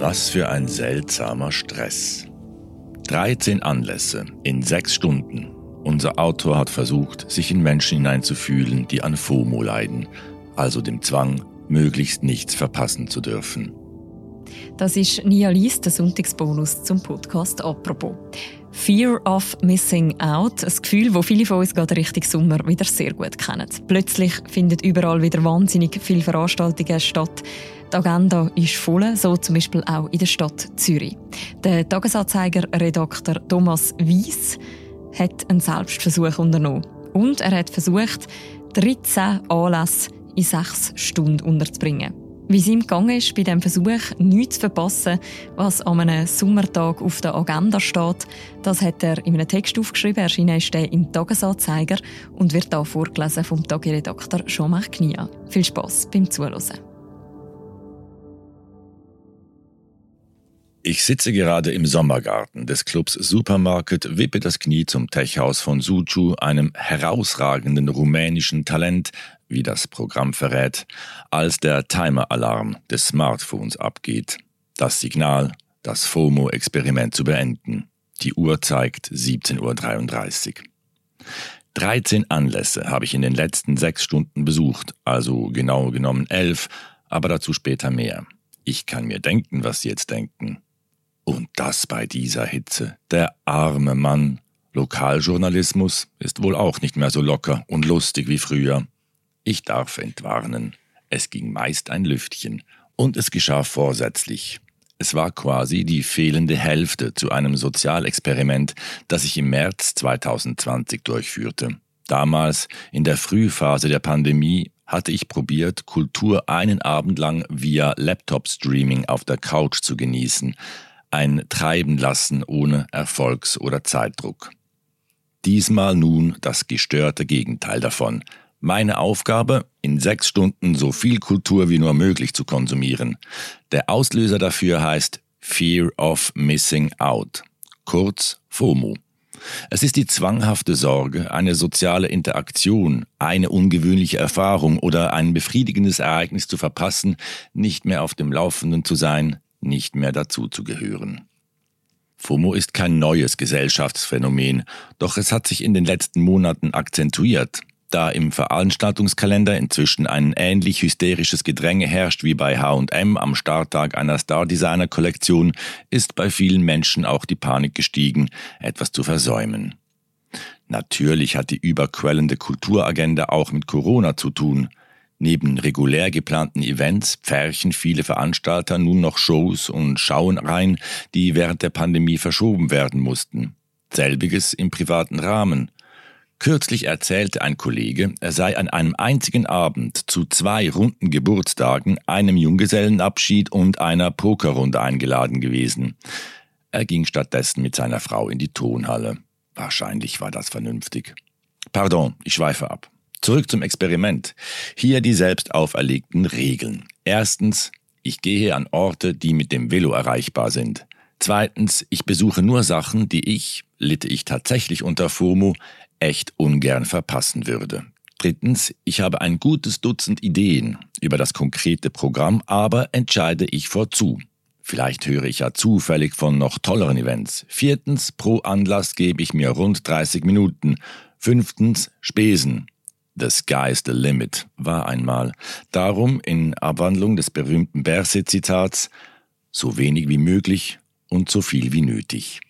Was für ein seltsamer Stress. 13 Anlässe in sechs Stunden. Unser Autor hat versucht, sich in Menschen hineinzufühlen, die an FOMO leiden, also dem Zwang, möglichst nichts verpassen zu dürfen. Das ist Nia Lies, der Sonntagsbonus zum Podcast «Apropos». Fear of Missing Out, ein Gefühl, das viele von uns gerade Richtung Sommer wieder sehr gut kennen. Plötzlich finden überall wieder wahnsinnig viele Veranstaltungen statt. Die Agenda ist voll, so zum Beispiel auch in der Stadt Zürich. Der Tagesanzeiger-Redakteur Thomas Weiss hat einen Selbstversuch unternommen. Und er hat versucht, 13 Anlässe in sechs Stunden unterzubringen. Wie es ihm gegangen ist bei dem Versuch, nichts zu verpassen, was an einem Sommertag auf der Agenda steht, das hat er in einem Text aufgeschrieben. Erschienen ist er im Tagesanzeiger und wird hier vorgelesen vom Tagiredakteur Jean-Marc Knia. Viel Spass beim Zuhören. Ich sitze gerade im Sommergarten des Clubs Supermarket, wippe das Knie zum Techhaus von Suchu, einem herausragenden rumänischen Talent, wie das Programm verrät, als der Timer-Alarm des Smartphones abgeht. Das Signal, das FOMO-Experiment zu beenden. Die Uhr zeigt 17.33 Uhr. 13 Anlässe habe ich in den letzten sechs Stunden besucht, also genau genommen elf, aber dazu später mehr. Ich kann mir denken, was Sie jetzt denken. Und das bei dieser Hitze. Der arme Mann. Lokaljournalismus ist wohl auch nicht mehr so locker und lustig wie früher. Ich darf entwarnen. Es ging meist ein Lüftchen. Und es geschah vorsätzlich. Es war quasi die fehlende Hälfte zu einem Sozialexperiment, das ich im März 2020 durchführte. Damals, in der Frühphase der Pandemie, hatte ich probiert, Kultur einen Abend lang via Laptop-Streaming auf der Couch zu genießen, ein Treiben lassen ohne Erfolgs- oder Zeitdruck. Diesmal nun das gestörte Gegenteil davon. Meine Aufgabe, in sechs Stunden so viel Kultur wie nur möglich zu konsumieren. Der Auslöser dafür heißt Fear of Missing Out, kurz FOMO. Es ist die zwanghafte Sorge, eine soziale Interaktion, eine ungewöhnliche Erfahrung oder ein befriedigendes Ereignis zu verpassen, nicht mehr auf dem Laufenden zu sein, nicht mehr dazu zu gehören. FOMO ist kein neues Gesellschaftsphänomen, doch es hat sich in den letzten Monaten akzentuiert, da im Veranstaltungskalender inzwischen ein ähnlich hysterisches Gedränge herrscht wie bei H&M am Starttag einer Star-Designer-Kollektion, ist bei vielen Menschen auch die Panik gestiegen, etwas zu versäumen. Natürlich hat die überquellende Kulturagenda auch mit Corona zu tun. Neben regulär geplanten Events pferchen viele Veranstalter nun noch Shows und Schauen rein, die während der Pandemie verschoben werden mussten. Selbiges im privaten Rahmen. Kürzlich erzählte ein Kollege, er sei an einem einzigen Abend zu zwei runden Geburtstagen, einem Junggesellenabschied und einer Pokerrunde eingeladen gewesen. Er ging stattdessen mit seiner Frau in die Tonhalle. Wahrscheinlich war das vernünftig. Pardon, ich schweife ab. Zurück zum Experiment. Hier die selbst auferlegten Regeln. Erstens, ich gehe an Orte, die mit dem Velo erreichbar sind. Zweitens, ich besuche nur Sachen, die ich, litte ich tatsächlich unter FOMO, echt ungern verpassen würde. Drittens, ich habe ein gutes Dutzend Ideen über das konkrete Programm, aber entscheide ich vorzu. Vielleicht höre ich ja zufällig von noch tolleren Events. Viertens, pro Anlass gebe ich mir rund 30 Minuten. Fünftens, Spesen. The sky's the limit war einmal. Darum in Abwandlung des berühmten Berset-Zitats so wenig wie möglich und so viel wie nötig.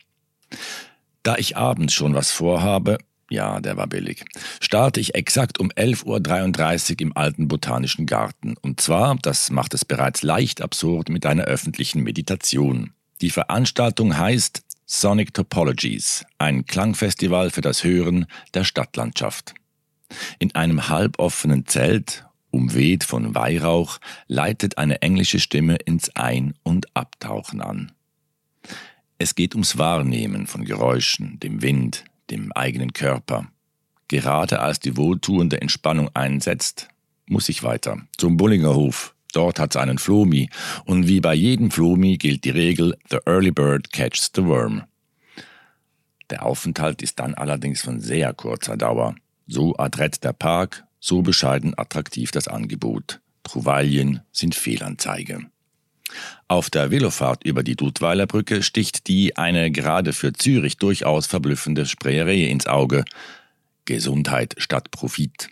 Da ich abends schon was vorhabe, ja, der war billig, starte ich exakt um 11.33 Uhr im alten botanischen Garten. Und zwar, das macht es bereits leicht absurd, mit einer öffentlichen Meditation. Die Veranstaltung heißt Sonic Topologies, ein Klangfestival für das Hören der Stadtlandschaft. In einem halboffenen Zelt, umweht von Weihrauch, leitet eine englische Stimme ins Ein- und Abtauchen an. Es geht ums Wahrnehmen von Geräuschen, dem Wind, dem eigenen Körper. Gerade als die wohltuende Entspannung einsetzt, muss ich weiter zum Bullingerhof. Dort hat's einen Flomi und wie bei jedem Flomi gilt die Regel The early bird catches the worm. Der Aufenthalt ist dann allerdings von sehr kurzer Dauer. So adrett der Park, so bescheiden attraktiv das Angebot. Trouvaillen sind Fehlanzeige. Auf der Velofahrt über die Dudweiler Brücke sticht die eine gerade für Zürich durchaus verblüffende Sprayerei ins Auge. Gesundheit statt Profit.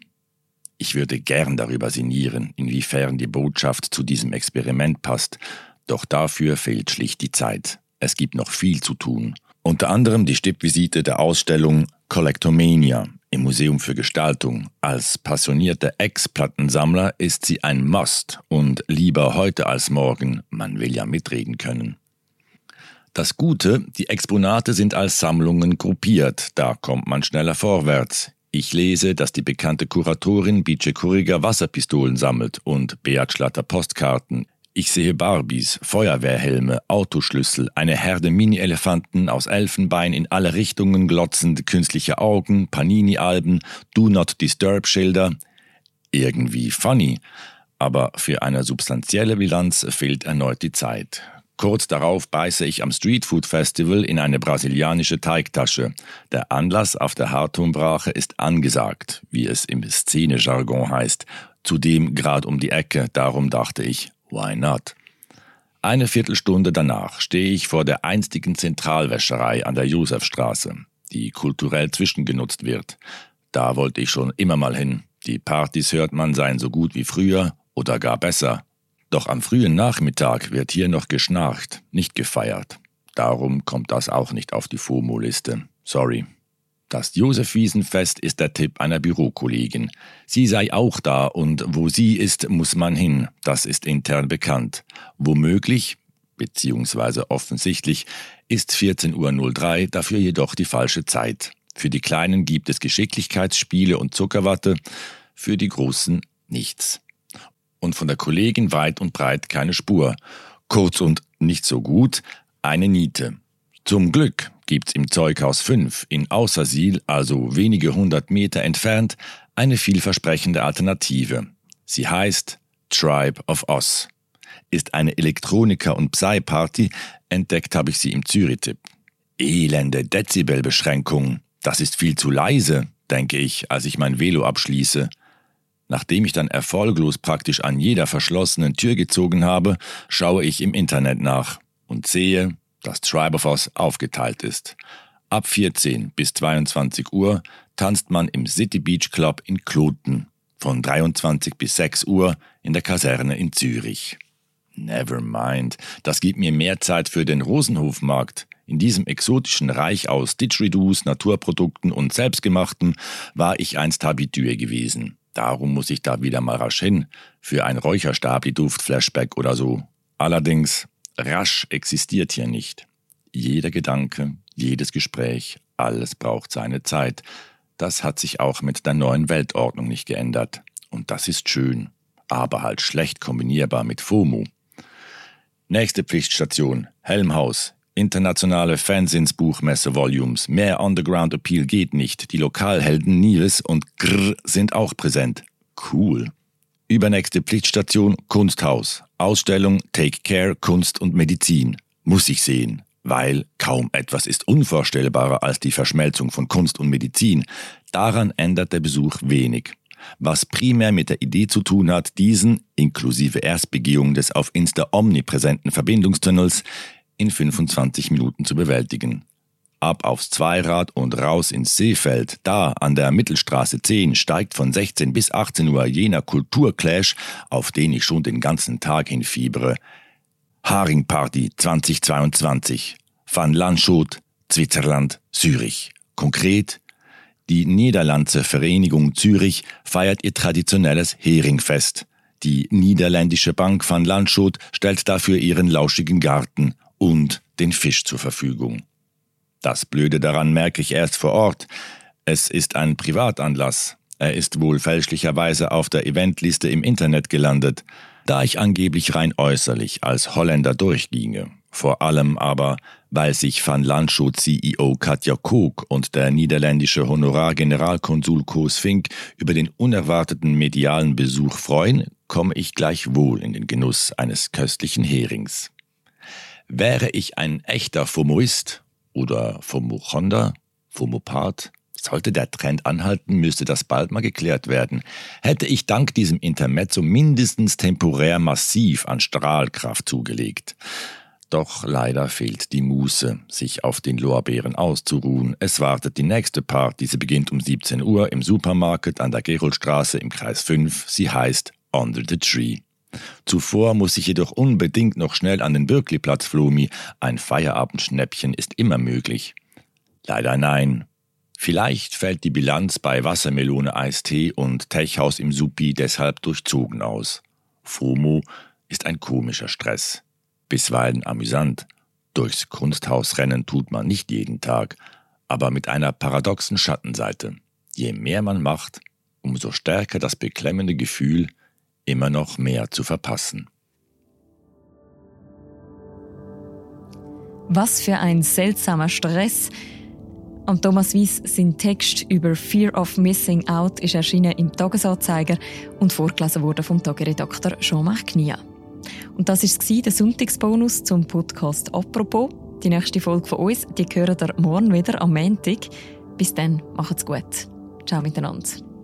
Ich würde gern darüber sinnieren, inwiefern die Botschaft zu diesem Experiment passt, doch dafür fehlt schlicht die Zeit. Es gibt noch viel zu tun. Unter anderem die Stippvisite der Ausstellung Collectomania im Museum für Gestaltung. Als passionierter Ex-Plattensammler ist sie ein Must und lieber heute als morgen, man will ja mitreden können. Das Gute, die Exponate sind als Sammlungen gruppiert, da kommt man schneller vorwärts. Ich lese, dass die bekannte Kuratorin Bice Kuriger Wasserpistolen sammelt und Beat Schlatter Postkarten. Ich sehe Barbies, Feuerwehrhelme, Autoschlüssel, eine Herde Mini-Elefanten aus Elfenbein in alle Richtungen glotzende künstliche Augen, Panini-Alben, Do Not Disturb-Schilder. Irgendwie funny. Aber für eine substanzielle Bilanz fehlt erneut die Zeit. Kurz darauf beiße ich am Streetfood Festival in eine brasilianische Teigtasche. Der Anlass auf der Hartumbrache ist angesagt, wie es im Szene-Jargon heißt. Zudem gerade um die Ecke, darum dachte ich, why not? Eine Viertelstunde danach stehe ich vor der einstigen Zentralwäscherei an der Josefstraße, die kulturell zwischengenutzt wird. Da wollte ich schon immer mal hin. Die Partys hört man seien so gut wie früher oder gar besser. Doch am frühen Nachmittag wird hier noch geschnarcht, nicht gefeiert. Darum kommt das auch nicht auf die FOMO-Liste. Sorry. Das Josefwiesenfest ist der Tipp einer Bürokollegin. Sie sei auch da und wo sie ist, muss man hin. Das ist intern bekannt. Womöglich, beziehungsweise offensichtlich, ist 14.03 Uhr dafür jedoch die falsche Zeit. Für die Kleinen gibt es Geschicklichkeitsspiele und Zuckerwatte, für die Großen nichts und von der Kollegin weit und breit keine Spur. Kurz und nicht so gut, eine Niete. Zum Glück gibt's im Zeughaus 5 in Außersiel, also wenige hundert Meter entfernt, eine vielversprechende Alternative. Sie heißt Tribe of Oz. Ist eine Elektroniker- und Psy-Party, entdeckt habe ich sie im Zürich-Tipp. Elende Dezibelbeschränkung. Das ist viel zu leise, denke ich, als ich mein Velo abschließe. Nachdem ich dann erfolglos praktisch an jeder verschlossenen Tür gezogen habe, schaue ich im Internet nach und sehe, dass Tribe of Us aufgeteilt ist. Ab 14 bis 22 Uhr tanzt man im City Beach Club in Kloten, von 23 bis 6 Uhr in der Kaserne in Zürich. Never mind, das gibt mir mehr Zeit für den Rosenhofmarkt. In diesem exotischen Reich aus Didgeridoos, Naturprodukten und Selbstgemachten war ich einst habitüe gewesen. Darum muss ich da wieder mal rasch hin, für ein Räucherstabli-Duft-Flashback oder so. Allerdings, rasch existiert hier nicht. Jeder Gedanke, jedes Gespräch, alles braucht seine Zeit. Das hat sich auch mit der neuen Weltordnung nicht geändert. Und das ist schön, aber halt schlecht kombinierbar mit FOMO. Nächste Pflichtstation, Helmhaus, Internationale Fansinsbuchmesse-Volumes. Mehr Underground Appeal geht nicht. Die Lokalhelden Nils und Grr sind auch präsent. Cool. Übernächste Pflichtstation Kunsthaus. Ausstellung Take Care Kunst und Medizin. Muss ich sehen. Weil kaum etwas ist unvorstellbarer als die Verschmelzung von Kunst und Medizin. Daran ändert der Besuch wenig. Was primär mit der Idee zu tun hat, diesen, inklusive Erstbegehung des auf Insta omnipräsenten Verbindungstunnels, in 25 Minuten zu bewältigen. Ab aufs Zweirad und raus ins Seefeld. Da an der Mittelstraße 10 steigt von 16 bis 18 Uhr jener Kulturclash, auf den ich schon den ganzen Tag hinfiebere. Haringparty 2022. Van Landschot, Switzerland, Zürich. Konkret, die Niederlandse Vereinigung Zürich feiert ihr traditionelles Heringfest. Die niederländische Bank van Landschot stellt dafür ihren lauschigen Garten und den Fisch zur Verfügung. Das Blöde daran merke ich erst vor Ort. Es ist ein Privatanlass. Er ist wohl fälschlicherweise auf der Eventliste im Internet gelandet, da ich angeblich rein äußerlich als Holländer durchginge. Vor allem aber, weil sich Van Landschot CEO Katja Kook und der niederländische Honorargeneralkonsul Koos Fink über den unerwarteten medialen Besuch freuen, komme ich gleichwohl in den Genuss eines köstlichen Herings. Wäre ich ein echter Fomoist oder Fomochonder, Fomopath, Sollte der Trend anhalten, müsste das bald mal geklärt werden. Hätte ich dank diesem Intermezzo mindestens temporär massiv an Strahlkraft zugelegt. Doch leider fehlt die Muße, sich auf den Lorbeeren auszuruhen. Es wartet die nächste Party. Sie beginnt um 17 Uhr im Supermarkt an der Geroldstraße im Kreis 5. Sie heißt Under the Tree. Zuvor muss ich jedoch unbedingt noch schnell an den Birkley-Platz Flomi. Ein Feierabendschnäppchen ist immer möglich. Leider nein. Vielleicht fällt die Bilanz bei Wassermelone Eistee und Techhaus im Supi deshalb durchzogen aus. FOMO ist ein komischer Stress. Bisweilen amüsant. Durchs Kunsthaus rennen tut man nicht jeden Tag, aber mit einer paradoxen Schattenseite. Je mehr man macht, umso stärker das beklemmende Gefühl, immer noch mehr zu verpassen. Was für ein seltsamer Stress. Am Thomas Weiss sein Text über Fear of Missing Out ist erschienen im Tagesanzeiger und vorgelesen wurde vom Tageredakteur Jean-Marc Knia. Und das war der Sonntagsbonus zum Podcast «Apropos». Die nächste Folge von uns, die hören ihr morgen wieder am Montag. Bis dann, macht's gut. Ciao miteinander.